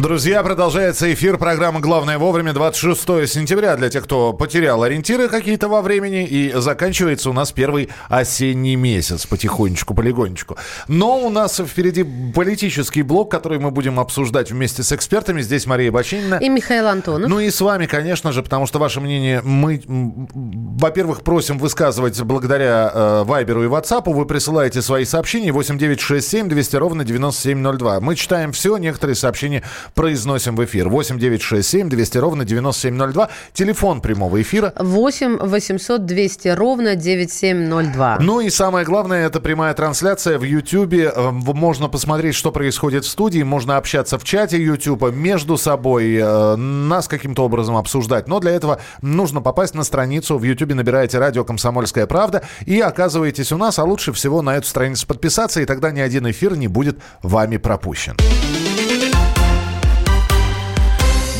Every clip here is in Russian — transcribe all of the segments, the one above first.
Друзья, продолжается эфир программы «Главное вовремя» 26 сентября для тех, кто потерял ориентиры какие-то во времени. И заканчивается у нас первый осенний месяц потихонечку, полигонечку. Но у нас впереди политический блок, который мы будем обсуждать вместе с экспертами. Здесь Мария Бачинина. И Михаил Антонов. Ну и с вами, конечно же, потому что ваше мнение мы, во-первых, просим высказывать благодаря э, Вайберу и Ватсапу. Вы присылаете свои сообщения 8967 200 ровно 9702. Мы читаем все, некоторые сообщения произносим в эфир. 8 9 6 7 200 ровно 9702. Телефон прямого эфира. 8 800 200 ровно 9702. Ну и самое главное, это прямая трансляция в Ютьюбе. Э, можно посмотреть, что происходит в студии. Можно общаться в чате Ютуба между собой, э, нас каким-то образом обсуждать. Но для этого нужно попасть на страницу. В Ютьюбе набираете радио «Комсомольская правда» и оказываетесь у нас. А лучше всего на эту страницу подписаться, и тогда ни один эфир не будет вами пропущен.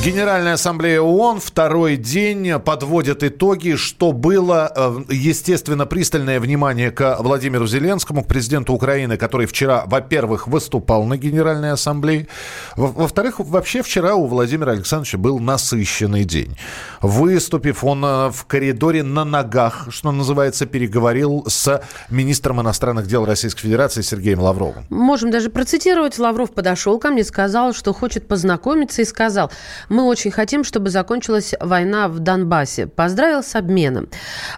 Генеральная ассамблея ООН второй день подводит итоги, что было, э, естественно, пристальное внимание к Владимиру Зеленскому, к президенту Украины, который вчера, во-первых, выступал на Генеральной ассамблее, во-вторых, вообще вчера у Владимира Александровича был насыщенный день. Выступив, он э, в коридоре на ногах, что называется, переговорил с министром иностранных дел Российской Федерации Сергеем Лавровым. Можем даже процитировать. Лавров подошел ко мне, сказал, что хочет познакомиться и сказал, мы очень хотим, чтобы закончилась война в Донбассе. Поздравил с обменом.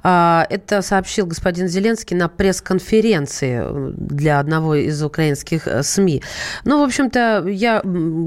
А, это сообщил господин Зеленский на пресс-конференции э, для одного из украинских э, СМИ. Ну, в общем-то, я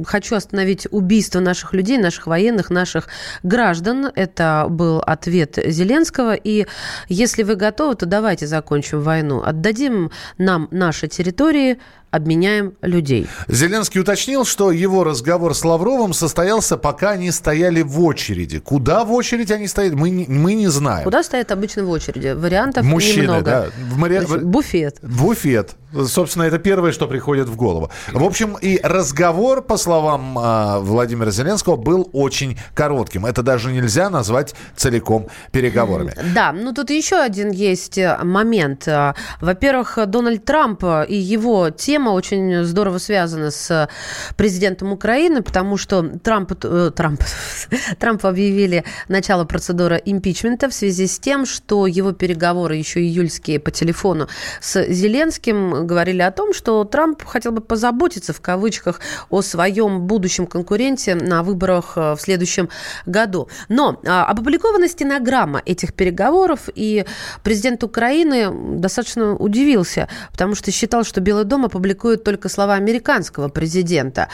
хочу остановить убийство наших людей, наших военных, наших граждан. Это был ответ Зеленского. И если вы готовы, то давайте закончим войну. Отдадим нам наши территории, обменяем людей. Зеленский уточнил, что его разговор с Лавровым состоялся, пока они стояли в очереди. Куда в очереди они стоят, мы, не, мы не знаем. Куда стоят обычно в очереди? Вариантов Мужчины, немного. да. В мари... Буфет. Буфет. Собственно, это первое, что приходит в голову. В общем, и разговор, по словам э, Владимира Зеленского, был очень коротким. Это даже нельзя назвать целиком переговорами. Да, ну тут еще один есть э, момент. Э, во-первых, Дональд Трамп и его тема очень здорово связана с президентом Украины, потому что Трамп, э, Трамп, Трамп объявили начало процедуры импичмента в связи с тем, что его переговоры еще июльские по телефону с Зеленским говорили о том, что Трамп хотел бы позаботиться, в кавычках, о своем будущем конкуренте на выборах э, в следующем году. Но а, опубликована стенограмма этих переговоров, и президент Украины достаточно удивился, потому что считал, что Белый дом опубликует только слова американского президента.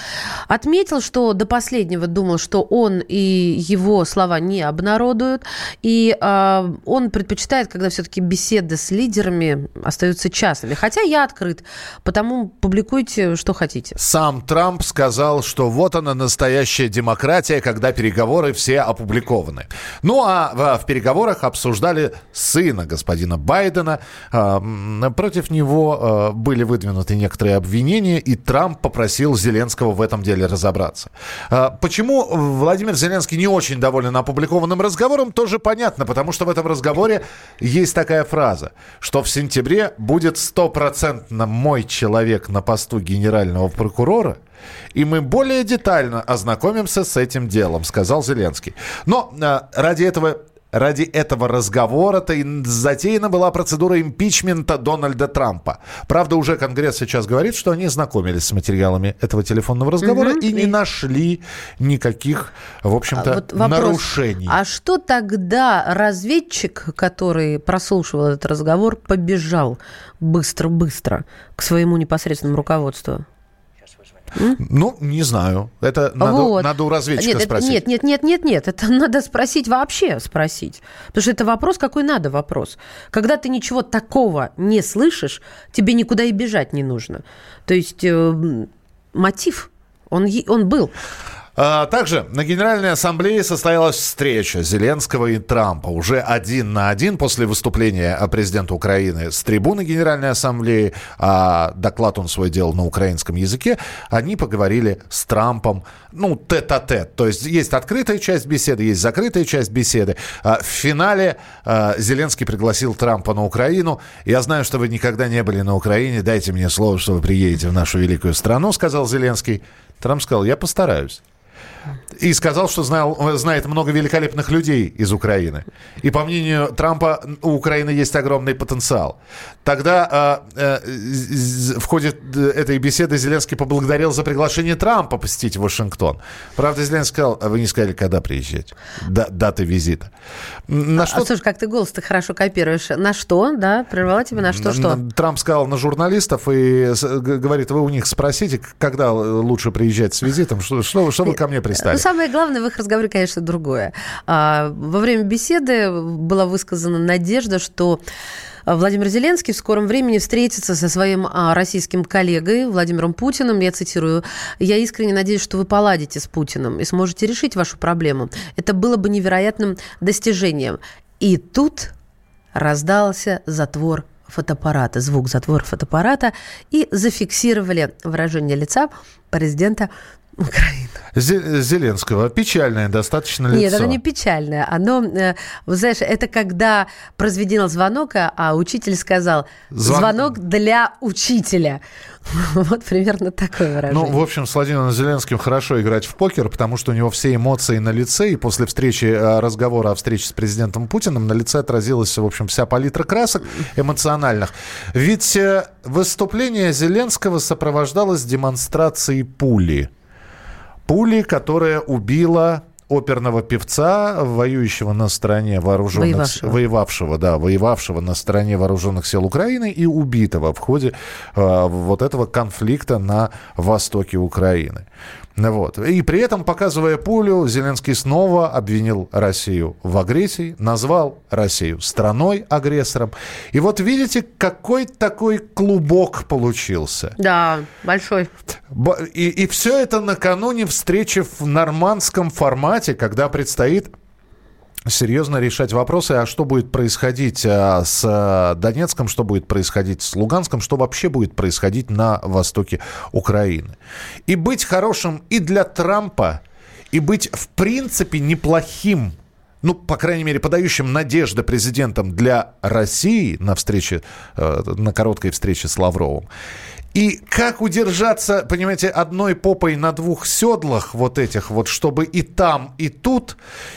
Отметил, что до последнего думал, что он и его слова не обнародуют, и э, он предпочитает, когда все-таки беседы с лидерами остаются частными. Хотя я открыт. Потому публикуйте, что хотите. Сам Трамп сказал, что вот она настоящая демократия, когда переговоры все опубликованы. Ну а в переговорах обсуждали сына господина Байдена. А, против него а, были выдвинуты некоторые обвинения, и Трамп попросил Зеленского в этом деле разобраться. А, почему Владимир Зеленский не очень доволен опубликованным разговором, тоже понятно, потому что в этом разговоре есть такая фраза, что в сентябре будет 100% на мой человек на посту генерального прокурора, и мы более детально ознакомимся с этим делом, сказал Зеленский. Но э, ради этого Ради этого разговора-то и затеяна была процедура импичмента Дональда Трампа. Правда, уже Конгресс сейчас говорит, что они знакомились с материалами этого телефонного разговора угу, и не нашли никаких, в общем-то, а вот вопрос, нарушений. А что тогда разведчик, который прослушивал этот разговор, побежал быстро-быстро к своему непосредственному руководству? Ну, не знаю. Это надо, вот. надо у разведчика нет, спросить. нет, нет, нет, нет, нет. Это надо спросить вообще, спросить. Потому что это вопрос, какой надо вопрос. Когда ты ничего такого не слышишь, тебе никуда и бежать не нужно. То есть э, мотив, он, он был. А, также на Генеральной Ассамблее состоялась встреча Зеленского и Трампа. Уже один на один после выступления президента Украины с трибуны Генеральной Ассамблеи, а доклад он свой делал на украинском языке, они поговорили с Трампом, ну, тет-а-тет. То есть есть открытая часть беседы, есть закрытая часть беседы. А в финале а, Зеленский пригласил Трампа на Украину. Я знаю, что вы никогда не были на Украине. Дайте мне слово, что вы приедете в нашу великую страну, сказал Зеленский. Трамп сказал, я постараюсь. И сказал, что знал, знает много великолепных людей из Украины. И по мнению Трампа, у Украины есть огромный потенциал. Тогда э, э, в ходе этой беседы Зеленский поблагодарил за приглашение Трампа посетить Вашингтон. Правда, Зеленский сказал, а вы не сказали, когда приезжать. Да, даты визита. На а, что... А, слушай, как ты голос-то хорошо копируешь. На что, да? Прервала тебя на что, на, что? Трамп сказал на журналистов и говорит, вы у них спросите, когда лучше приезжать с визитом, что, что, что вы ко мне пристали. Ну, самое главное в их разговоре, конечно, другое. А, во время беседы была высказана надежда, что Владимир Зеленский в скором времени встретится со своим а, российским коллегой Владимиром Путиным. Я цитирую. «Я искренне надеюсь, что вы поладите с Путиным и сможете решить вашу проблему. Это было бы невероятным достижением». И тут раздался затвор фотоаппарата, звук затвора фотоаппарата, и зафиксировали выражение лица президента Украина. Зеленского. Печальное достаточно лицо. Нет, оно не печальное. Оно, э, вы знаешь, это когда прозведен звонок, а, а учитель сказал Звон... «звонок для учителя». Вот примерно такое выражение. Ну, в общем, с Владимиром Зеленским хорошо играть в покер, потому что у него все эмоции на лице, и после встречи, э, разговора о встрече с президентом Путиным на лице отразилась, в общем, вся палитра красок эмоциональных. Ведь э, выступление Зеленского сопровождалось демонстрацией пули пули, которая убила оперного певца, воюющего на стороне вооруженных... Воевавшего. воевавшего, да, воевавшего на стороне вооруженных сил Украины и убитого в ходе э, вот этого конфликта на востоке Украины. Вот. И при этом, показывая пулю, Зеленский снова обвинил Россию в агрессии, назвал Россию страной-агрессором. И вот видите, какой такой клубок получился. Да, большой. И, и все это накануне встречи в нормандском формате, когда предстоит серьезно решать вопросы, а что будет происходить а, с а, Донецком, что будет происходить с Луганском, что вообще будет происходить на востоке Украины. И быть хорошим и для Трампа, и быть в принципе неплохим ну, по крайней мере, подающим надежды президентом для России на встрече, э, на короткой встрече с Лавровым. И как удержаться, понимаете, одной попой на двух седлах вот этих вот, чтобы и там, и тут,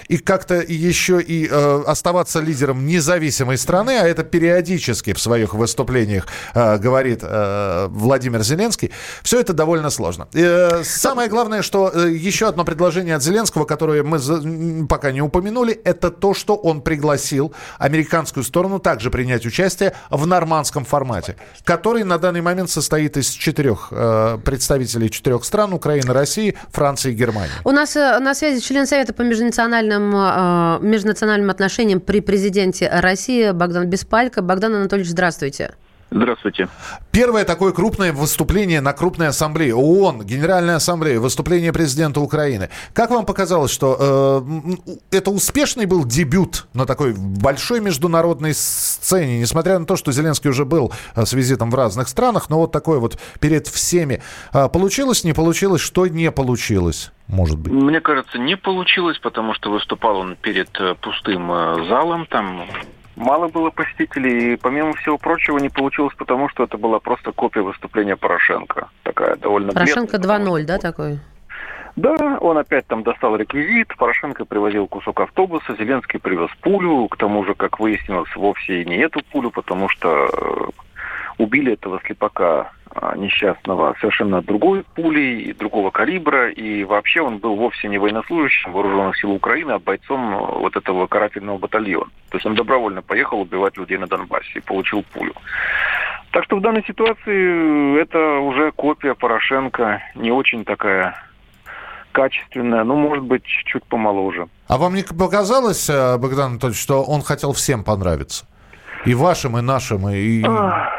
и как-то еще и э, оставаться лидером независимой страны, а это периодически в своих выступлениях э, говорит э, Владимир Зеленский, все это довольно сложно. Э, самое главное, что э, еще одно предложение от Зеленского, которое мы за, пока не упомянули, это то, что он пригласил американскую сторону также принять участие в нормандском формате, который на данный момент состоит состоит из четырех э, представителей четырех стран Украины, России, Франции и Германии. У нас э, на связи член Совета по межнациональным, э, межнациональным отношениям при президенте России Богдан Беспалько. Богдан Анатольевич, здравствуйте. Здравствуйте. Первое такое крупное выступление на крупной ассамблее ООН, Генеральная ассамблея, выступление президента Украины. Как вам показалось, что э, это успешный был дебют на такой большой международной сцене, несмотря на то, что Зеленский уже был э, с визитом в разных странах, но вот такое вот перед всеми. Э, получилось, не получилось, что не получилось? может быть? Мне кажется, не получилось, потому что выступал он перед э, пустым залом, там Мало было посетителей, и помимо всего прочего не получилось, потому что это была просто копия выступления Порошенко. Такая довольно Порошенко 2.0, да, такой? Да, он опять там достал реквизит, Порошенко привозил кусок автобуса, Зеленский привез пулю, к тому же, как выяснилось, вовсе не эту пулю, потому что э, убили этого слепака несчастного совершенно другой пулей, другого калибра, и вообще он был вовсе не военнослужащим вооруженных сил Украины, а бойцом э, вот этого карательного батальона. То есть он добровольно поехал убивать людей на Донбассе и получил пулю. Так что в данной ситуации это уже копия Порошенко, не очень такая качественная, ну, может быть, чуть помоложе. А вам не показалось, э, Богдан Анатольевич, что он хотел всем понравиться? И вашим, и нашим, и...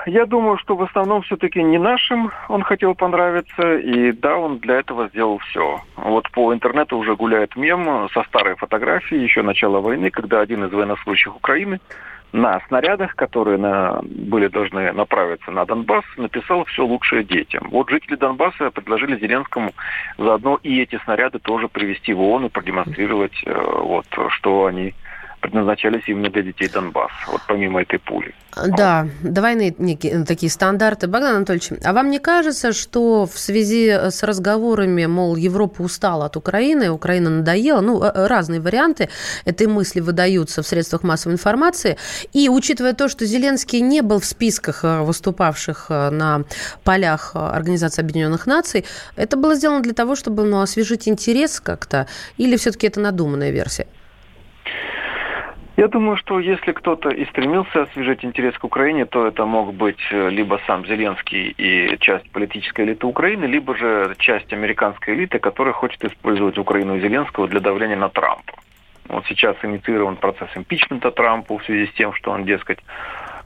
Я думаю, что в основном все-таки не нашим он хотел понравиться, и да, он для этого сделал все. Вот по интернету уже гуляет мем со старой фотографией еще начала войны, когда один из военнослужащих Украины на снарядах, которые на, были должны направиться на Донбасс, написал все лучшее детям. Вот жители Донбасса предложили Зеленскому заодно и эти снаряды тоже привести в ООН и продемонстрировать, э, вот, что они предназначались именно для детей Донбасса, вот помимо этой пули. Да, двойные некие, такие стандарты. Богдан Анатольевич, а вам не кажется, что в связи с разговорами, мол, Европа устала от Украины, Украина надоела, ну, э, разные варианты этой мысли выдаются в средствах массовой информации, и учитывая то, что Зеленский не был в списках э, выступавших э, на полях Организации Объединенных Наций, это было сделано для того, чтобы ну, освежить интерес как-то, или все-таки это надуманная версия? Я думаю, что если кто-то и стремился освежить интерес к Украине, то это мог быть э, либо сам Зеленский и часть политической элиты Украины, либо же часть американской элиты, которая хочет использовать Украину и Зеленского для давления на Трампа. Вот сейчас инициирован процесс импичмента Трампа в связи с тем, что он, дескать,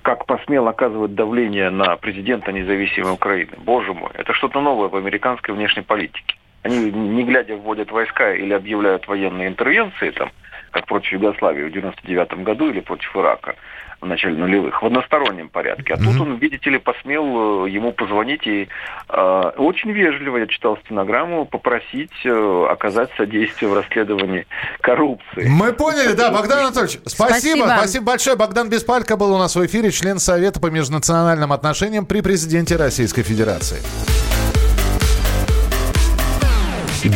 как посмел оказывать давление на президента независимой Украины. Боже мой, это что-то новое в американской внешней политике. Они, не глядя, вводят войска или объявляют военные интервенции, там, как против Югославии в 99 году или против Ирака в начале нулевых, в одностороннем порядке. А mm-hmm. тут он, видите ли, посмел э, ему позвонить и э, очень вежливо, я читал стенограмму, попросить э, оказать содействие в расследовании коррупции. Мы поняли, да, Богдан Анатольевич, спасибо, спасибо, спасибо большое. Богдан Беспалько был у нас в эфире, член Совета по межнациональным отношениям при президенте Российской Федерации.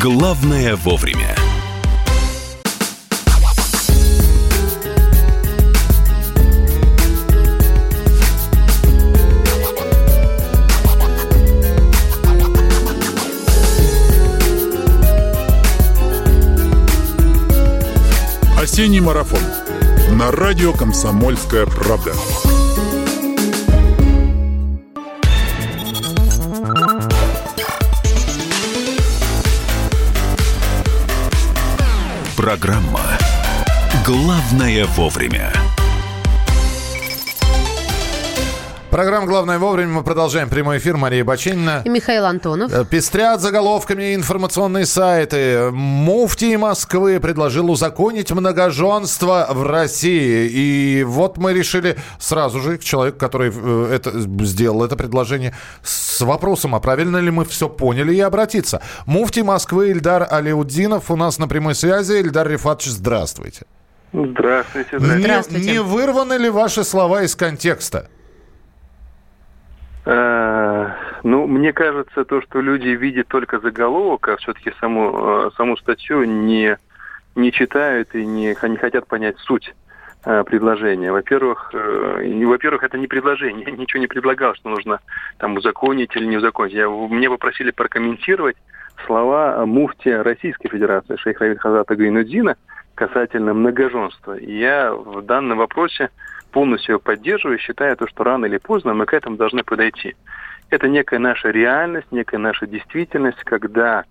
Главное вовремя. Осенний марафон на радио «Комсомольская правда». Программа «Главное вовремя». Программа «Главное вовремя». Мы продолжаем прямой эфир. Мария Бачинина. И Михаил Антонов. Э, пестрят заголовками информационные сайты. Муфтий Москвы предложил узаконить многоженство в России. И вот мы решили сразу же к человеку, который э, это, сделал это предложение, с вопросом, а правильно ли мы все поняли, и обратиться. Муфтий Москвы Ильдар Алиудинов у нас на прямой связи. Ильдар Рифатович, здравствуйте. Здравствуйте. здравствуйте. Не, не вырваны ли ваши слова из контекста? Э, ну, мне кажется, то, что люди видят только заголовок, а все-таки саму, э, саму статью не, не читают и не, не хотят понять суть э, предложения. Во-первых, во-первых, это не предложение, я ничего не предлагал, что нужно там узаконить или не узаконить. Я, мне попросили прокомментировать слова муфтия Российской Федерации шейха Хазата Гайнудзина касательно многоженства. И я в данном вопросе полностью его поддерживаю, считаю, то, что рано или поздно мы к этому должны подойти. Это некая наша реальность, некая наша действительность, когда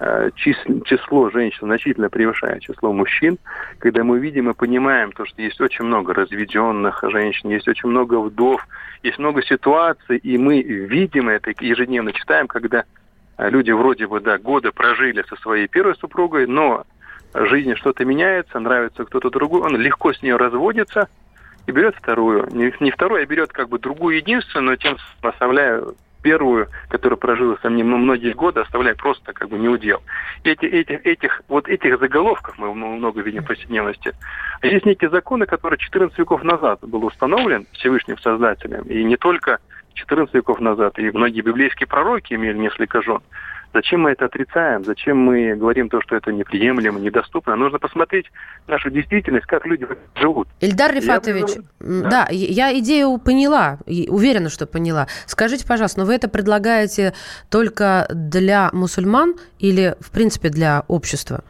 э, число женщин значительно превышает число мужчин, когда мы видим и понимаем то, что есть очень много разведенных женщин, есть очень много вдов, есть много ситуаций, и мы видим это, ежедневно читаем, когда э, люди вроде бы, да, годы прожили со своей первой супругой, но жизни что-то меняется, нравится кто-то другой, он легко с нее разводится – и берет вторую. Не, не вторую, а берет как бы другую единственную, но тем оставляя первую, которая прожила со мной многие годы, оставляя просто как бы неудел. Эти, эти, этих, вот этих заголовков мы много видим в повседневности. А есть некие законы, которые 14 веков назад был установлен Всевышним Создателем, и не только 14 веков назад, и многие библейские пророки имели несколько жен. Зачем мы это отрицаем? Зачем мы говорим то, что это неприемлемо, недоступно? Нужно посмотреть нашу действительность, как люди живут. Ильдар Рифатович, я... да. да, я идею поняла, уверена, что поняла. Скажите, пожалуйста, но вы это предлагаете только для мусульман или, в принципе, для общества?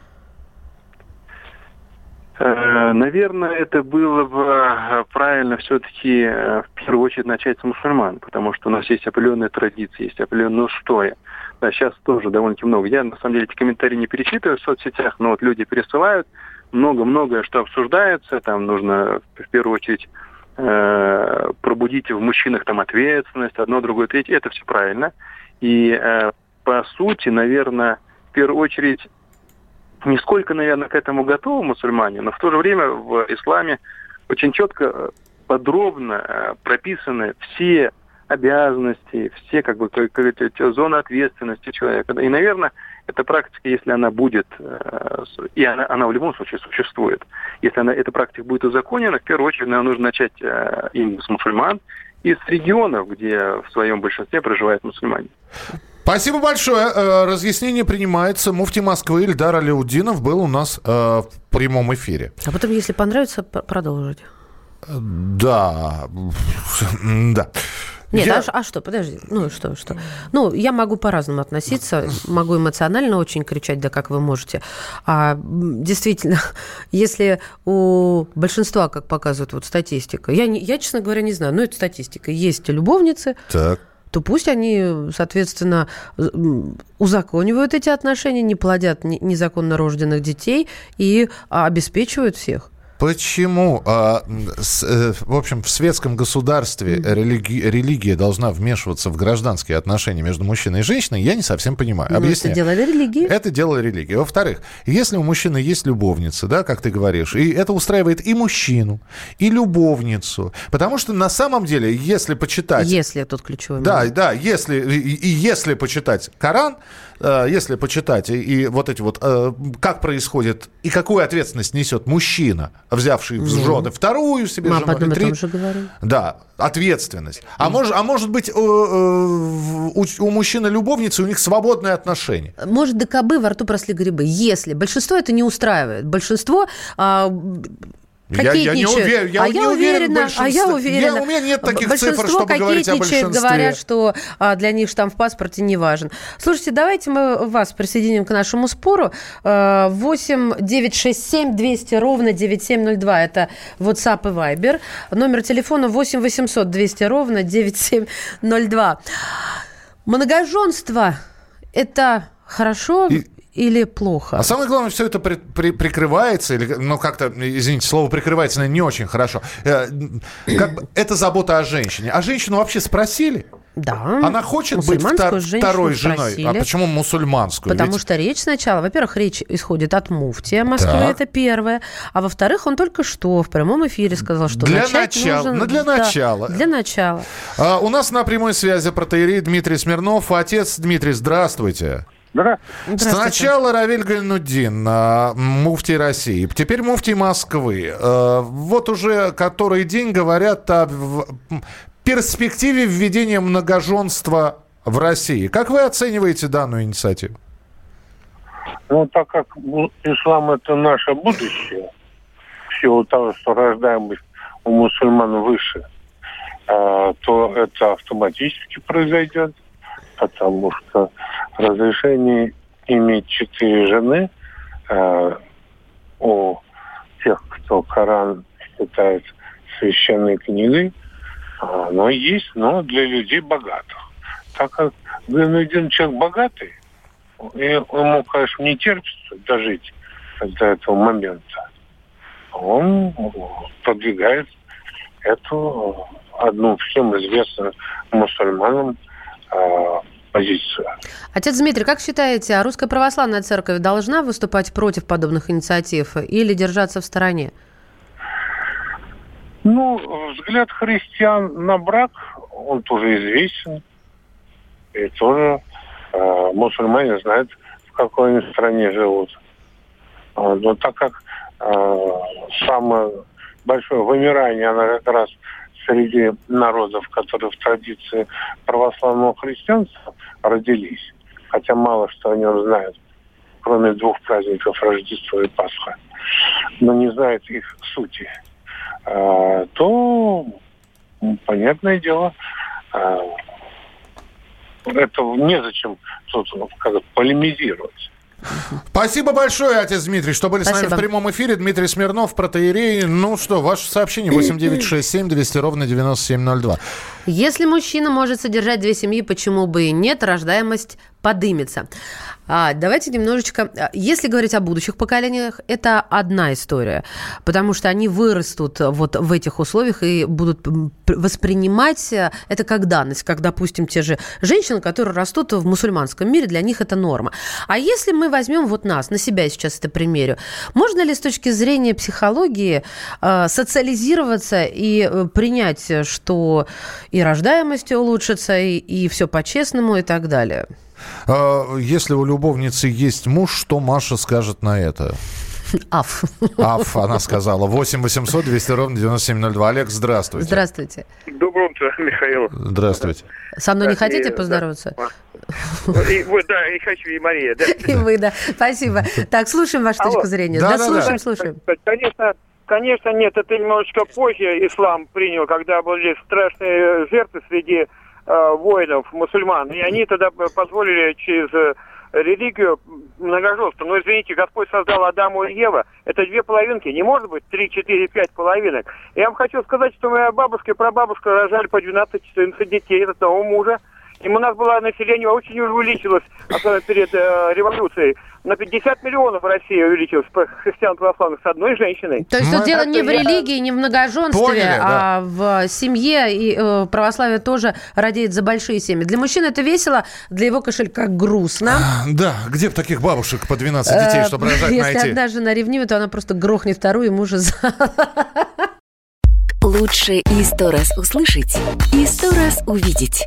Э, наверное, это было бы э, правильно все-таки э, в первую очередь начать с мусульман, потому что у нас есть определенные традиции, есть определенные устои да, сейчас тоже довольно-таки много. Я, на самом деле, эти комментарии не перечитываю в соцсетях, но вот люди пересылают, много-многое, что обсуждается, там нужно в первую очередь э, пробудить в мужчинах там ответственность, одно, другое, третье. Это все правильно. И э, по сути, наверное, в первую очередь, не сколько, наверное, к этому готовы мусульмане, но в то же время в исламе очень четко, э, подробно э, прописаны все обязанности, все как бы как, как, зоны ответственности человека. И, наверное, эта практика, если она будет, э, и она, она в любом случае существует, если она, эта практика будет узаконена, в первую очередь, наверное, нужно начать э, именно с мусульман и с регионов, где в своем большинстве проживают мусульмане. Спасибо большое. Э, разъяснение принимается. Муфти Москвы Ильдар Алиудинов был у нас в прямом эфире. А потом, если понравится, продолжить. Да, да. Нет, я... а, а что, подожди, ну что, что? Ну, я могу по-разному относиться, могу эмоционально очень кричать, да как вы можете. А действительно, если у большинства, как показывает вот статистика, я, не, я честно говоря, не знаю, но это статистика, есть любовницы, так то пусть они, соответственно, узаконивают эти отношения, не плодят незаконно рожденных детей и обеспечивают всех. Почему, а, э, в общем, в светском государстве религи, религия должна вмешиваться в гражданские отношения между мужчиной и женщиной, я не совсем понимаю. Ну, Это дело религии. Это дело религии. Во-вторых, если у мужчины есть любовница, да, как ты говоришь, и это устраивает и мужчину, и любовницу, потому что на самом деле, если почитать... Если тут ключевой момент. Да, да, если, и, и если почитать Коран, если почитать и, и вот эти вот, э, как происходит и какую ответственность несет мужчина, взявший в жены вторую себе Мы жену. об этом три... же говорим. Да, ответственность. А, может, а может быть, у, у, у мужчины любовницы у них свободные отношения? Может, до кобы во рту просли грибы. Если большинство это не устраивает. Большинство а, я, я не уверен, я а не я уверена, а я уверена. Я, у меня нет таких цифр, чтобы говорить о большинстве. говорят, что а, для них штамп в паспорте не важен. Слушайте, давайте мы вас присоединим к нашему спору. 8 967 200 ровно 9702. Это WhatsApp и Viber. Номер телефона 8 800 200 ровно 9702. Многоженство – это хорошо и или плохо? А самое главное, все это при, при, прикрывается, или, ну, как-то, извините, слово прикрывается, наверное, не очень хорошо. Э, как бы, это забота о женщине. А женщину вообще спросили? Да. Она хочет быть втор- второй женой. Спросили, а почему мусульманскую? Потому Ведь... что речь сначала, во-первых, речь исходит от муфтия Москвы, так. это первое. А во-вторых, он только что в прямом эфире сказал, что для начать начала, нужен... Ну, для да, начала. Для начала. А, у нас на прямой связи протеерей Дмитрий Смирнов. Отец Дмитрий, здравствуйте. Здравствуйте. Сначала Равиль Гальнудин, а, муфтий России, теперь муфтий Москвы. А, вот уже который день говорят о перспективе введения многоженства в России. Как вы оцениваете данную инициативу? Ну, так как ислам это наше будущее, в силу того, что рождаемость у мусульман выше, а, то это автоматически произойдет потому что разрешение иметь четыре жены э, у тех, кто Коран считает священной книгой, оно есть, но для людей богатых. Так как Гайнудин человек богатый, и ему, конечно, не терпится дожить до этого момента. Он продвигает эту одну всем известную мусульманам Э, позицию. Отец Дмитрий, как считаете, а Русская Православная Церковь должна выступать против подобных инициатив или держаться в стороне? Ну, взгляд христиан на брак, он тоже известен. И тоже э, мусульмане знают, в какой они стране живут. А, но так как э, самое большое вымирание, оно как раз среди народов, которые в традиции православного христианства родились, хотя мало что о нем знают, кроме двух праздников Рождества и Пасха, но не знают их сути, а, то, понятное дело, а, это незачем тут как полемизировать. Спасибо большое, отец Дмитрий, что были Спасибо. с нами в прямом эфире. Дмитрий Смирнов, протеерей. Ну что, ваше сообщение 8967 200 ровно 9702. Если мужчина может содержать две семьи, почему бы и нет, рождаемость подымется. А, давайте немножечко... а, Если говорить о будущих поколениях, это одна история, потому что они вырастут вот в этих условиях и будут воспринимать э, это как данность, как, допустим, те же женщины, которые растут в мусульманском мире, для них это норма. А если мы возьмем вот нас, на себя сейчас это примерю, можно ли с точки зрения психологии э, социализироваться и э, принять, что и рождаемость улучшится, и, и все по-честному и так далее? А, Если у любовницы есть муж, что Маша скажет на это? Аф. Аф, она сказала. 8 800 200 ровно 9702. Олег, здравствуйте. Здравствуйте. Доброе утро, Михаил. Здравствуйте. Со мной не Так, хотите и, да. поздороваться? И, вот, да, и хочу, и Мария, да. И вы, да. Спасибо. Так, слушаем вашу Алло. точку зрения. Да, Да, да, слушаем, да. слушаем. Конечно, конечно, нет, это немножечко позже ислам принял, когда были страшные жертвы среди э, воинов, мусульман. И они тогда позволили через э, религию многоженство. Но, извините, Господь создал Адаму и Ева. Это две половинки. Не может быть 3, 4, 5 половинок. Я вам хочу сказать, что моя бабушка и прабабушка рожали по 12-14 детей от одного мужа. И у нас было население очень увеличилось, особенно перед э, революцией. На 50 миллионов в России увеличилось по- христиан православных с одной женщиной. То есть тут дело не в религии, не в многоженстве, Поняли, да. а в семье. И э, православие тоже радеет за большие семьи. Для мужчины это весело, для его кошелька грустно. Да, где бы таких бабушек по 12 детей, Э, чтобы рожать, Если найти? одна жена ревнивая, то она просто грохнет вторую и мужа за... Лучше и сто раз услышать, и сто раз увидеть.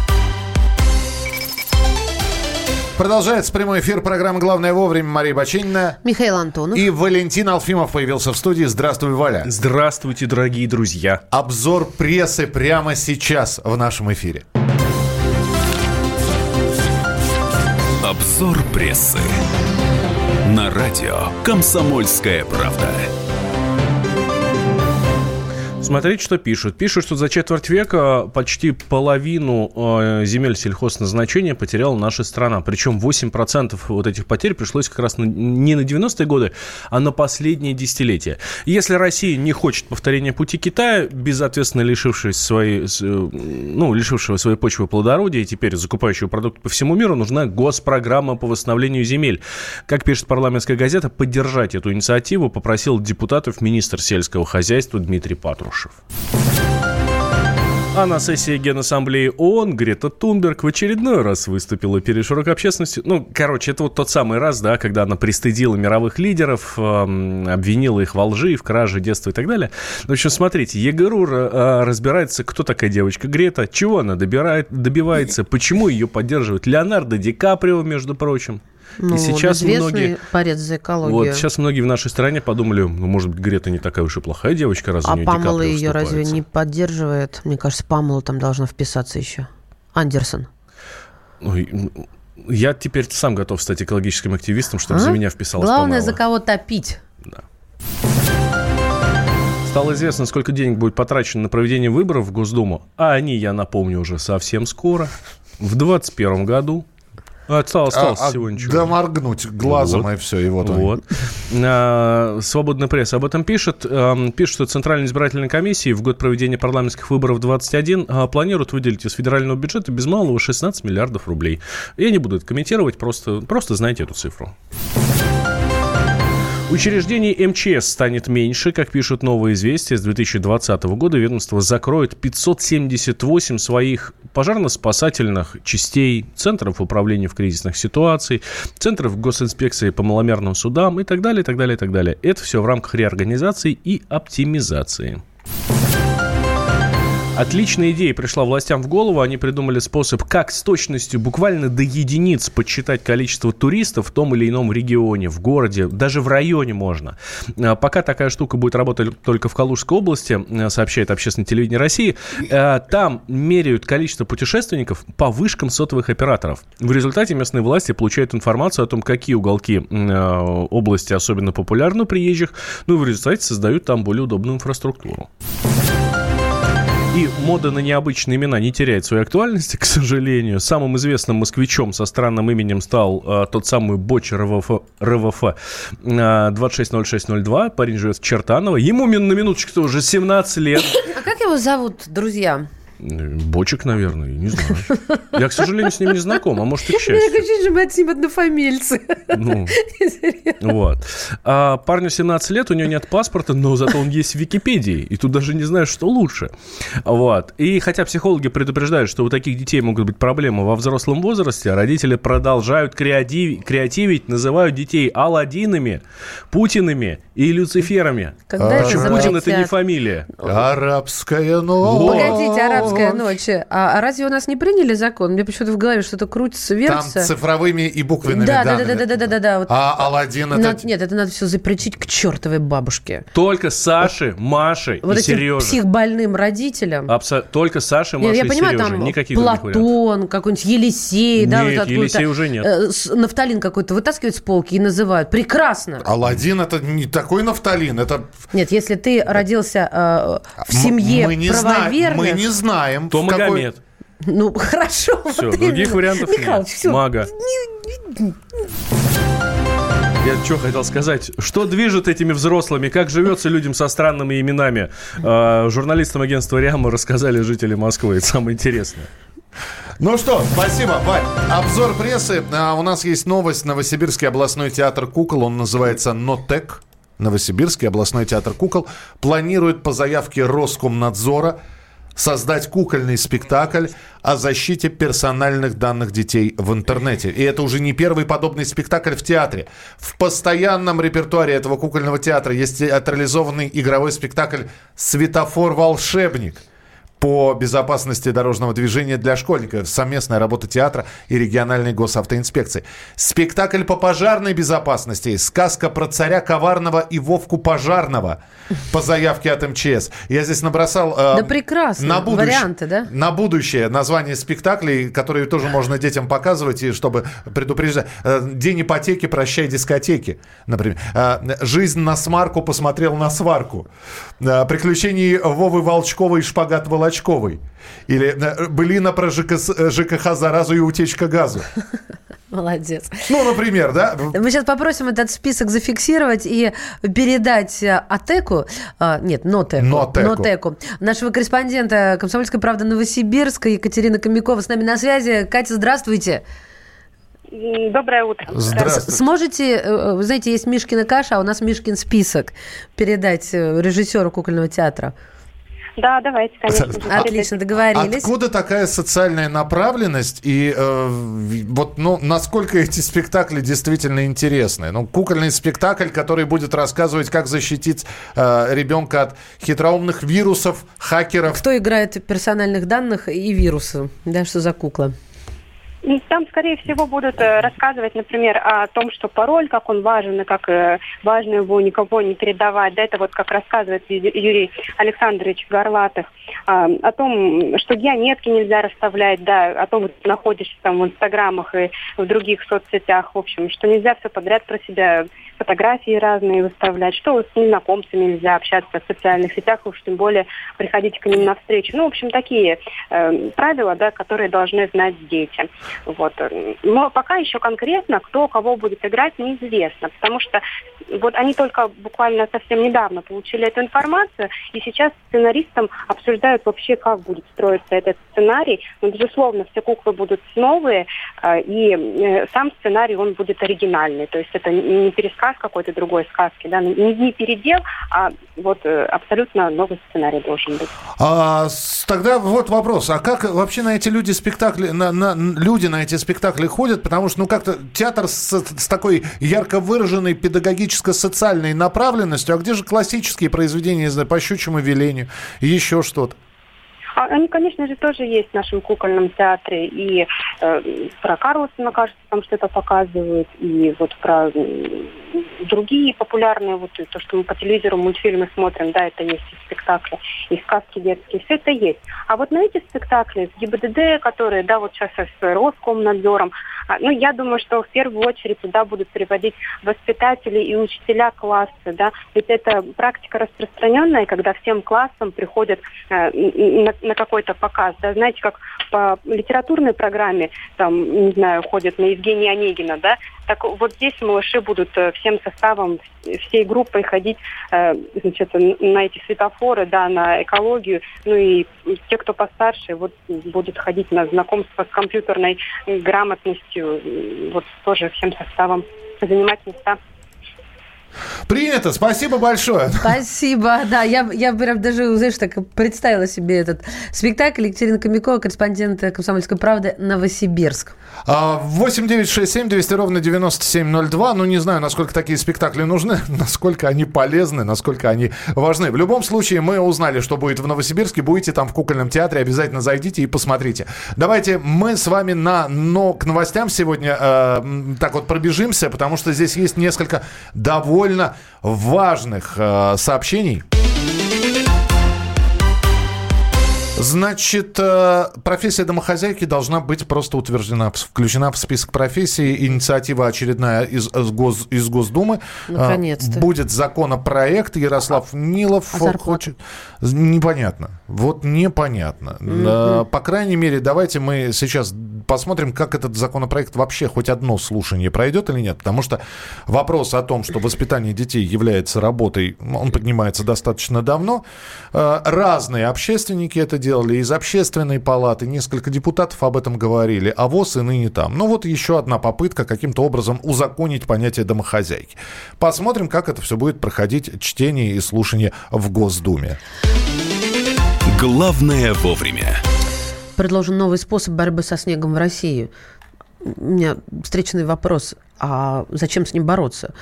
Продолжается прямой эфир программы «Главное вовремя». Мария Бочинина. Михаил Антонов. И Валентин Алфимов появился в студии. Здравствуй, Валя. Здравствуйте, дорогие друзья. Обзор прессы прямо сейчас в нашем эфире. Обзор прессы. На радио «Комсомольская правда». Смотрите, что пишут. Пишут, что за четверть века почти половину э, земель сельхозназначения потеряла наша страна. Причем 8% вот этих потерь пришлось как раз не на 90-е годы, а на последние десятилетия. Если Россия не хочет повторения пути Китая, безответственно лишившись своей, э, ну, лишившего своей почвы плодородия и теперь закупающего продукты по всему миру, нужна госпрограмма по восстановлению земель. Как пишет парламентская газета, поддержать эту инициативу попросил депутатов министр сельского хозяйства Дмитрий Патрушев. А на сессии Генассамблеи ООН Грета Тунберг в очередной раз выступила перед широкой общественностью. Ну, короче, это вот тот самый раз, да, когда она пристыдила мировых лидеров, эм, обвинила их во лжи, в краже детства и так далее. В общем, смотрите, ЕГРУ э, разбирается, кто такая девочка Грета, чего она добирает, добивается, почему ее поддерживают Леонардо Ди Каприо, между прочим. Ну, и сейчас многие... борец за экологию. Вот, сейчас многие в нашей стране подумали, ну, может быть, Грета не такая уж и плохая девочка, раз у а нее Ди Памела ее разве не поддерживает? Мне кажется, Памела там должна вписаться еще. Андерсон. М, Я теперь сам готов стать экологическим активистом, чтобы А? за меня вписалась Главное, Памела. за кого топить. Стало известно, сколько денег будет потрачено на проведение выборов в Госдуму, а они, я напомню, уже совсем скоро, в 2021 году. Осталось, осталось А- а всего ничего. Да моргнуть глазом Вот. и все. И вот, он. Вот. А, Свободная пресса об этом пишет. Ам, Пишет, что Центральная избирательная комиссия в год проведения парламентских выборов 21 а, планирует выделить из федерального бюджета без малого 16 миллиардов рублей. Я не буду это комментировать, просто, просто знайте эту цифру. Учреждений МЧС станет меньше. Как пишут новые известия, с 2020 года ведомство закроет 578 своих пожарно-спасательных частей, центров управления в кризисных ситуациях, центров госинспекции по маломерным судам и так далее, и так далее, и так далее. Это все в рамках реорганизации и оптимизации. Отличная идея пришла властям в голову. Они придумали способ, как с точностью буквально до единиц подсчитать количество туристов в том или ином регионе, в городе, даже в районе можно. А, Пока такая штука будет работать только в Калужской области, э, сообщает общественное телевидение России, э, там меряют количество путешественников по вышкам сотовых операторов. В результате местные власти получают информацию о том, какие уголки э, области особенно популярны у приезжих, ну и в результате создают там более удобную инфраструктуру. И мода на необычные имена не теряет своей актуальности, к сожалению. Самым известным москвичом со странным именем стал э, тот самый Боч РВФ, РВФ э, 260602. Парень живет в Чертаново. Ему на минуточку-то уже 17 лет. А как его зовут, друзья? Бочек, наверное, не знаю. Я, к сожалению, с ним не знаком, а может и к счастью. ощущение, что мы с ним однофамильцы. Ну, вот. А парню 17 лет, у него нет паспорта, но зато он есть в Википедии. И тут даже не знаю, что лучше. Вот. И хотя психологи предупреждают, что у таких детей могут быть проблемы во взрослом возрасте, родители продолжают креатив- креативить, называют детей Аладдинами, Путинами и Люциферами. Когда Причем Путин это не фамилия. Арабская ночь. Погодите, арабская ночь. А, а разве у нас не приняли закон? Мне почему-то в голове что-то крутится, Там вертится. цифровыми и буквенными Да, да, да, данными. да, да, да, да, да. Вот. А Алладин это... Надо- нет, это надо все запретить к чертовой бабушке. Только Саше, Маше Вот и этим Сереже. психбольным родителям. Абсо- Только Саша, Не, Маша я и понимаю, Сережа. там Никаких. Платон, какой-нибудь Елисей, да, Нет, вот откуда-то, Елисея уже нет. э, нафталин какой-то вытаскивают с полки и называют. Прекрасно. Алладин это не такой нафталин, это... Нет, если ты родился э, в семье мы не знаем, правоверных, мы не знаем. То в какой- Магомед. ну хорошо. Все, вот других именно. вариантов Михалыч, нет. все. Мага. Я что хотел сказать? Что движет этими взрослыми? Как живется людям со странными именами? Э, журналистам агентства «Ряма» рассказали жители Москвы. Это самое интересное. Ну что, спасибо, Вань. Обзор прессы. А, у нас есть новость. Новосибирский областной театр кукол. Он называется «Нотек». Новосибирский областной театр кукол планирует по заявке Роскомнадзора создать кукольный спектакль о защите персональных данных детей в интернете. И это уже не первый подобный спектакль в театре. В постоянном репертуаре этого кукольного театра есть театрализованный игровой спектакль «Светофор-волшебник» по безопасности дорожного движения для школьников. Совместная работа театра и региональной госавтоинспекции. Спектакль по пожарной безопасности. Сказка про царя коварного и Вовку пожарного по заявке от МЧС. Я здесь набросал... э, Да прекрасно. На будущее, Варианты, да? На будущее название спектаклей, которые тоже можно детям показывать, и чтобы предупреждать. Э, День ипотеки, прощай дискотеки, например. Э, Жизнь на смарку посмотрел на сварку. Э, Приключения Вовы Волчкова и Шпагат Волочковой. Или э, Былина про ЖКС ЖКХ заразу и утечка газу. Молодец. Ну, например, да? Мы сейчас попросим этот список зафиксировать и передать э, Атеку, а, нет, Нотеку, Нотеку. нашего корреспондента «Комсомольской правды» Новосибирска Екатерина Комякова с нами на связи. Катя, здравствуйте. Доброе утро. Здравствуйте. Сможете, э, вы знаете, есть Мишкина каша, а у нас Мишкин список передать э, режиссеру кукольного театра? Да, давайте, конечно. же. Отлично, договорились. Откуда такая социальная направленность и э, вот ну насколько эти спектакли действительно интересны? Ну кукольный спектакль, который будет рассказывать, как защитить э, ребенка от хитроумных вирусов, хакеров. Кто играет персональных данных и вирусы? Да, что за кукла? Там, скорее всего, будут э, рассказывать, например, о том, что пароль, как он важен, и как э, важно его никого не передавать. Да, это вот как рассказывает Юрий Александрович Горлатых. А, о том, что геометки нельзя расставлять, да, о том, что находишься там в инстаграмах и в других соцсетях, в общем, что нельзя все подряд про себя фотографии разные выставлять, что с незнакомцами нельзя общаться в социальных сетях, уж тем более приходить к ним навстречу. Ну, в общем, такие э, правила, да, которые должны знать дети. Вот. Но пока еще конкретно, кто кого будет играть, неизвестно, потому что вот они только буквально совсем недавно получили эту информацию, и сейчас с сценаристом обсуждают вообще, как будет строиться этот сценарий. Ну, безусловно, все куклы будут новые, э, и э, сам сценарий, он будет оригинальный, то есть это не не пересказ какой-то другой сказки, да, не, не передел, а вот э, абсолютно новый сценарий должен быть. А, тогда вот вопрос, а как вообще на эти люди спектакли, на, на- люди на эти спектакли ходят? Потому что, ну, как-то театр с, с такой ярко выраженной педагогическо-социальной направленностью, а где же классические произведения, не знаю, по щучьему велению, еще что-то? А они, конечно же, тоже есть в нашем кукольном театре. И э, про Карлсона, кажется, там что-то показывают. И вот про другие популярные, вот то, что мы по телевизору мультфильмы смотрим, да, это есть и спектакли, и сказки детские, все это есть. А вот на эти спектакли с ГИБДД, которые, да, вот сейчас с Роскомнадзором, а, ну, я думаю, что в первую очередь туда будут приводить воспитатели и учителя класса, да, ведь это практика распространенная, когда всем классам приходят э, на, на какой-то показ, да, знаете, как по литературной программе, там, не знаю, ходят на Евгения Онегина, да, так вот здесь малыши будут э, всем составом, всей группой ходить э, значит, на эти светофоры, да, на экологию. Ну и те, кто постарше, вот будут ходить на знакомство с компьютерной грамотностью, вот тоже всем составом занимать места. Принято, спасибо большое. Спасибо, да, я, я прям даже, знаешь, так представила себе этот спектакль Екатерина Комикова, корреспондент «Комсомольской правды», Новосибирск. 8 9 6 7 200 ровно 9702. Ну, не знаю, насколько такие спектакли нужны, насколько они полезны, насколько они важны. В любом случае, мы узнали, что будет в Новосибирске. Будете там в кукольном театре, обязательно зайдите и посмотрите. Давайте мы с вами на, но к новостям сегодня э, так вот пробежимся, потому что здесь есть несколько довольно важных э, сообщений. Значит, э, профессия домохозяйки должна быть просто утверждена, включена в список профессий. Инициатива очередная из, из, Гос, из Госдумы. Э, Наконец-то. Будет законопроект. Ярослав Нилов а хочет... Непонятно. Вот непонятно. Mm-hmm. По крайней мере, давайте мы сейчас посмотрим, как этот законопроект вообще хоть одно слушание пройдет или нет. Потому что вопрос о том, что воспитание детей является работой, он поднимается достаточно давно. Э, разные общественники это делали, из общественной палаты, несколько депутатов об этом говорили, а ВОЗ и ныне там. Ну вот еще одна попытка каким-то образом узаконить понятие домохозяйки. Посмотрим, как это все будет проходить чтение и слушание в Госдуме. Главное вовремя. Предложен новый способ борьбы со снегом в России. У меня встречный вопрос а зачем с ним бороться?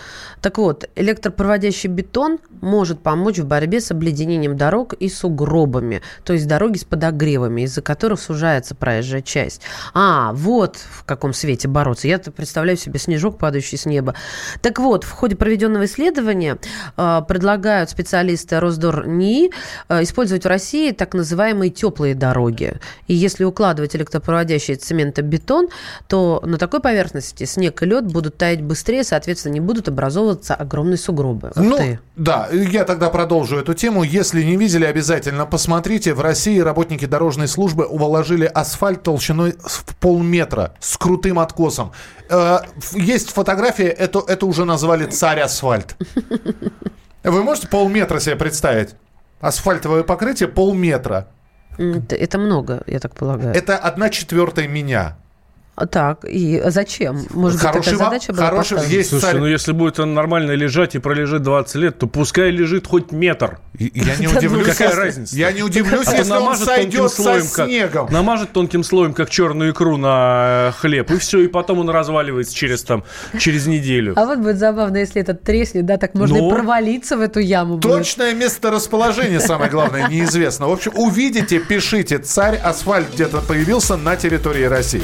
Так вот, электропроводящий бетон может помочь в борьбе с обледенением дорог и сугробами, то есть дороги с подогревами, из-за которых сужается проезжая часть. А, вот в каком свете бороться. Я представляю себе снежок, падающий с неба. Так вот, в ходе проведенного исследования э, предлагают специалисты Росдор-НИИ э, использовать в России так называемые теплые дороги. И если укладывать электропроводящий цементобетон, то на такой поверхности снег и лед будут будут таять быстрее, соответственно, не будут образовываться огромные сугробы. Ну, ты. да, я тогда продолжу эту тему. Если не видели, обязательно посмотрите. В России работники дорожной службы уложили асфальт толщиной в полметра с крутым откосом. Э, есть фотография, это, это уже назвали царь асфальт. Вы можете полметра себе представить? Асфальтовое покрытие полметра. Это много, я так полагаю. Это одна четвертая меня. Так, и зачем? Может хороший, быть, такая задача была хороший, есть Слушай, царь... ну если будет он нормально лежать и пролежит 20 лет, то пускай лежит хоть метр. Я не удивлюсь. Какая разница? Я не удивлюсь, если он сойдет со снегом. Намажет тонким слоем, как черную икру на э, хлеб, и все, и потом он разваливается через там, через неделю. А вот будет забавно, если этот треснет, да, так можно и провалиться в эту яму. Точное месторасположение, самое главное, неизвестно. В общем, увидите, пишите, царь асфальт где-то появился на территории России.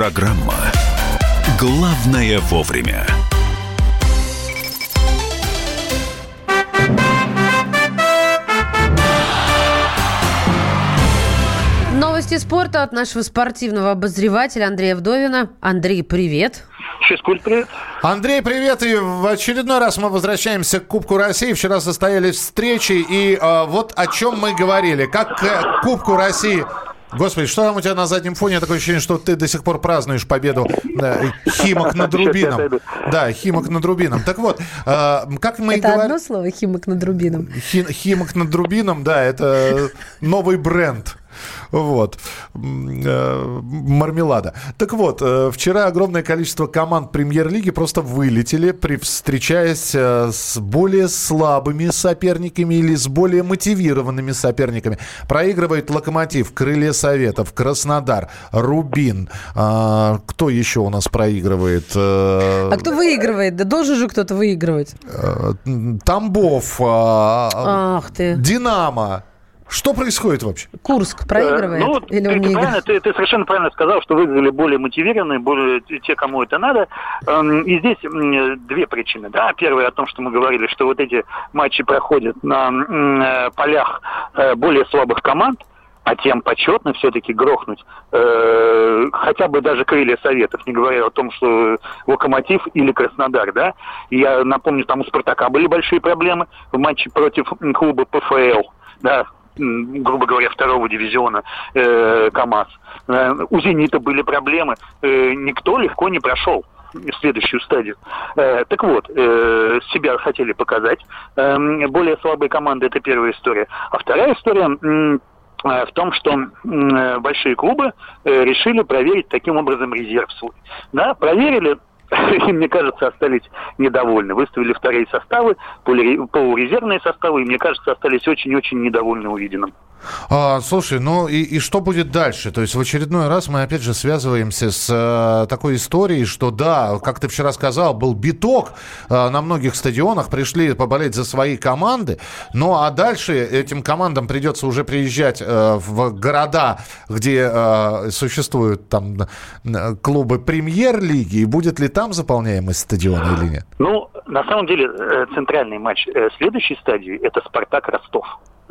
Программа «Главное вовремя». Новости спорта от нашего спортивного обозревателя Андрея Вдовина. Андрей, привет. Физкульт, привет. Андрей, привет. И в очередной раз мы возвращаемся к Кубку России. Вчера состоялись встречи, и э, вот о чем мы говорили. Как к Кубку России Господи, что там у тебя на заднем фоне? Такое ощущение, что ты до сих пор празднуешь победу э, Химок над Рубином. Да, Химок над Рубином. Так вот, э, как мы Это говор... одно слово, Химок над Рубином. Хи, химок над Рубином, да, это новый бренд. Вот. Э, мармелада. Так вот, э, вчера огромное количество команд премьер-лиги просто вылетели, при встречаясь э, с более слабыми соперниками или с более мотивированными соперниками. Проигрывает Локомотив, Крылья Советов, Краснодар, Рубин. А, кто еще у нас проигрывает? А кто выигрывает? Да должен же кто-то выигрывать. Тамбов. А, Ах ты. Динамо. Что происходит вообще? Курск проигрывает? Э, ну, или он ты, не правильно, ты, ты совершенно правильно сказал, что выиграли более мотивированные, более те, кому это надо. Эм, и здесь две причины. Да? Первая о том, что мы говорили, что вот эти матчи проходят на э, полях э, более слабых команд, а тем почетно все-таки грохнуть э, хотя бы даже крылья Советов, не говоря о том, что Локомотив или Краснодар, да. Я напомню, там у Спартака были большие проблемы в матче против клуба ПФЛ, да, грубо говоря, второго дивизиона э, КАМАЗ. Э, у «Зенита» были проблемы. Э, никто легко не прошел следующую стадию. Э, так вот, э, себя хотели показать. Э, более слабые команды – это первая история. А вторая история э, в том, что э, большие клубы э, решили проверить таким образом резерв свой. Да, проверили, и, мне кажется, остались недовольны. Выставили вторые составы, полурезервные составы, и, мне кажется, остались очень-очень недовольны увиденным. А, слушай, ну и, и что будет дальше? То есть в очередной раз мы опять же связываемся с э, такой историей, что да, как ты вчера сказал, был биток э, на многих стадионах, пришли поболеть за свои команды, ну а дальше этим командам придется уже приезжать э, в города, где э, существуют там клубы премьер-лиги, и будет ли там заполняемость стадиона или нет? Ну, на самом деле, э, центральный матч э, следующей стадии – это «Спартак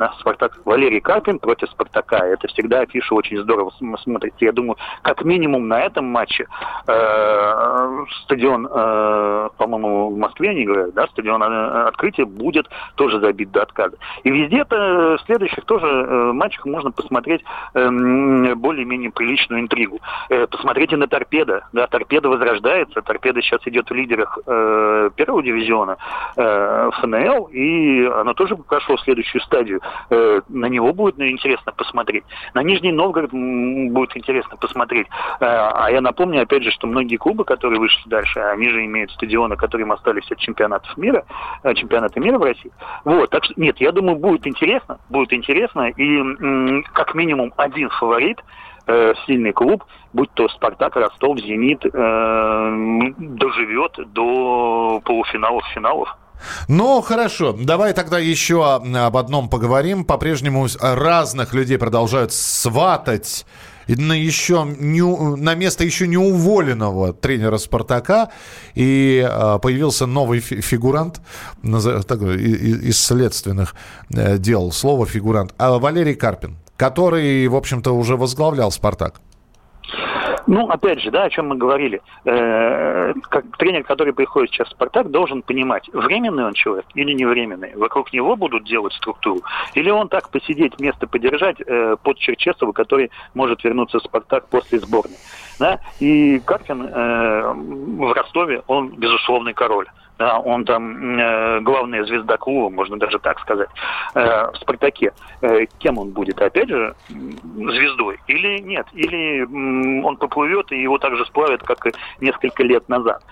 Ростов» на Спартак. Валерий Карпин против Спартака. Это всегда афиша очень здорово смотрится. Я думаю, как минимум на этом матче э, стадион, э, по-моему, в Москве они говорят, да, стадион э, открытия будет тоже забит до отказа. И везде-то в следующих тоже матчах можно посмотреть э, более-менее приличную интригу. Посмотрите на торпеда. Да, торпеда возрождается. Торпеда сейчас идет в лидерах первого дивизиона э, ФНЛ, и она тоже прошло следующую стадию. Э, на него будет ну, интересно посмотреть. На Нижний Новгород будет интересно посмотреть. Э, а я напомню, опять же, что многие клубы, которые вышли дальше, они же имеют стадионы, которые им остались от чемпионатов мира, э, чемпионата мира в России. Вот, так что, нет, я думаю, будет интересно, будет интересно, и как минимум один фаворит сильный клуб, будь то Спартак, Ростов, Зенит, э, доживет до полуфиналов, финалов. Ну, хорошо. Давай тогда еще об одном поговорим. По-прежнему разных людей продолжают сватать на еще не, на место еще не уволенного тренера Спартака и а, появился новый фигурант из следственных э, дел слово фигурант а Валерий Карпин который в общем-то уже возглавлял Спартак ну, опять же, да, о чем мы говорили. Э, как тренер, который приходит сейчас в «Спартак», должен понимать, временный он человек или не временный. Вокруг него будут делать структуру. Или он так посидеть, место подержать э, под Черчесова, который может вернуться в «Спартак» после сборной. Да? И Карпин э, в Ростове, он безусловный король он там э, главная звезда клуба, можно даже так сказать, э, в «Спартаке». Э, кем он будет? Опять же, звездой? Или нет? Или он поплывет и его также сплавят, как и несколько лет назад?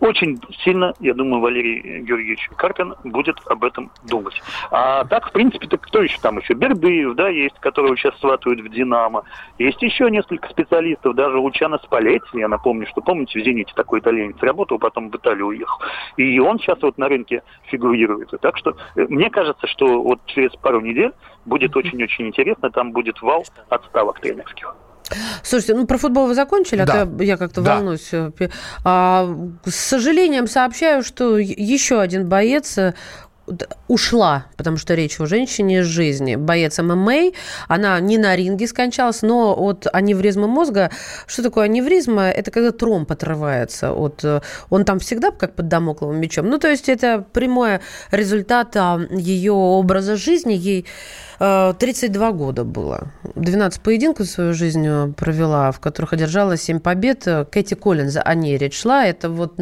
Очень сильно, я думаю, Валерий Георгиевич Карпин будет об этом думать. А так, в принципе, так кто еще там еще? Бердыев, да, есть, которого сейчас сватают в «Динамо». Есть еще несколько специалистов, даже Лучано Спалетти, я напомню, что, помните, в «Зените» такой итальянец работал, потом в Италию уехал. И он сейчас вот на рынке фигурирует. Так что э, мне кажется, что вот через пару недель будет очень-очень интересно, там будет вал отставок тренерских. Слушайте, ну про футбол вы закончили, да. а то я как-то да. волнуюсь. А, с сожалением сообщаю, что еще один боец ушла, потому что речь о женщине из жизни. Боец ММА, она не на ринге скончалась, но от аневризмы мозга, что такое аневризма? Это когда тромб отрывается. От, он там всегда как под домокловым мечом. Ну, то есть это прямой результат ее образа жизни. Ей 32 э, года было. 12 поединков свою жизнь э, провела, в которых одержала 7 побед. Кэти Коллинз, о ней речь шла. Это вот,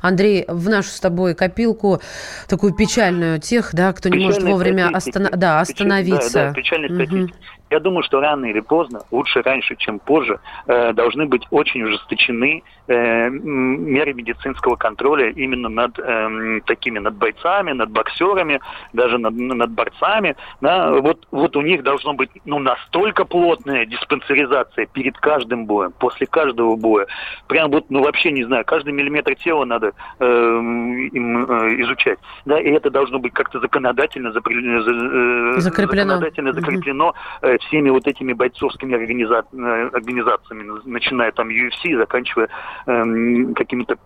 Андрей, в нашу с тобой копилку такую печальную тех, да, кто не может вовремя остан... да, остановиться. Да, да, угу. Я думаю, что рано или поздно, лучше раньше, чем позже, э, должны быть очень ужесточены э, меры медицинского контроля именно над э, такими, над бойцами, над боксерами, даже над, над борцами. Да, вот, вот у них должно быть ну, настолько плотная диспансеризация перед каждым боем, после каждого боя. Прям вот, ну вообще не знаю, каждый миллиметр тела надо э, им э, изучать. Да, и это должно быть как-то законодательно, запре, э, закреплено. законодательно закреплено э, всеми вот этими бойцовскими организа... Э, организациями, начиная там UFC, заканчивая э, какими-то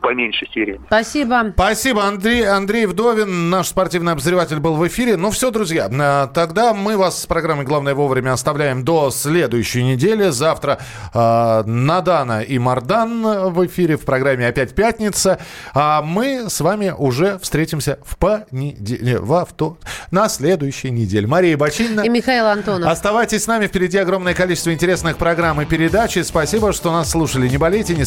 поменьше сериями. Спасибо. Спасибо, Андрей, Андрей Вдовин, наш спортивный обозреватель был в эфире. Ну все, друзья, э, тогда мы вас с программой «Главное вовремя» оставляем до следующей недели. Завтра э, Надана и Мардан в эфире в программе «Опять пятница». А мы с вами уже встретимся в понедельник, во авто... на следующей неделе. Мария Бочинина. И Михаил Антонов. Оставайтесь с нами. Впереди огромное количество интересных программ и передач. И спасибо, что нас слушали. Не болейте, не